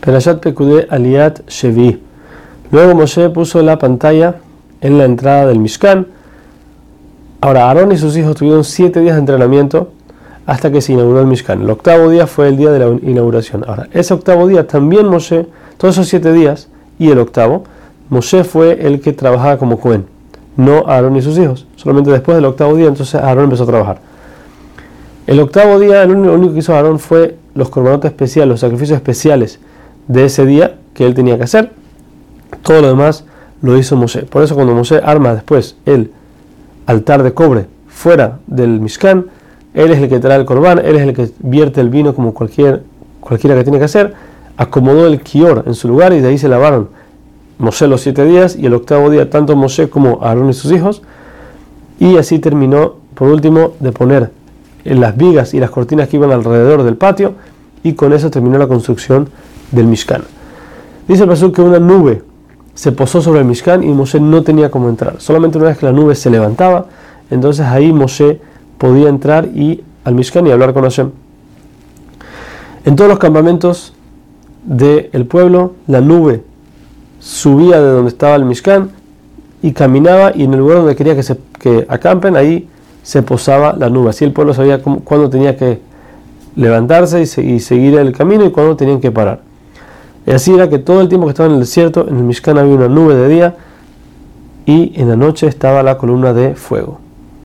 Perashat Pekude Aliat Shevi. Luego Moshe puso la pantalla en la entrada del Mishkan. Ahora, Aarón y sus hijos tuvieron siete días de entrenamiento hasta que se inauguró el Mishkan. El octavo día fue el día de la inauguración. Ahora, ese octavo día también Moshe, todos esos siete días y el octavo, Moshe fue el que trabajaba como Cohen, no Aarón y sus hijos. Solamente después del octavo día, entonces Aarón empezó a trabajar. El octavo día, lo único que hizo Aarón fue los corbanotes especiales, los sacrificios especiales de ese día que él tenía que hacer. Todo lo demás lo hizo Moshe. Por eso cuando Moshe arma después el altar de cobre fuera del Mishkan, él es el que trae el corbán, él es el que vierte el vino como cualquier, cualquiera que tiene que hacer, acomodó el kior en su lugar y de ahí se lavaron Moshe los siete días y el octavo día tanto Moshe como Aarón y sus hijos. Y así terminó, por último, de poner en las vigas y las cortinas que iban alrededor del patio y con eso terminó la construcción del Mishkan. Dice el pastor que una nube se posó sobre el Mishkan y Moshe no tenía cómo entrar. Solamente una vez que la nube se levantaba, entonces ahí Moshe podía entrar y al Mishkan y hablar con Hashem. En todos los campamentos del pueblo, la nube subía de donde estaba el Mishkan y caminaba y en el lugar donde quería que, se, acampen, ahí se posaba la nube. Así el pueblo sabía cuándo tenía que levantarse y, seguir el camino y cuándo tenían que parar. Y así era que todo el tiempo que estaba en el desierto, en el Mishkan había una nube de día y en la noche estaba la columna de fuego.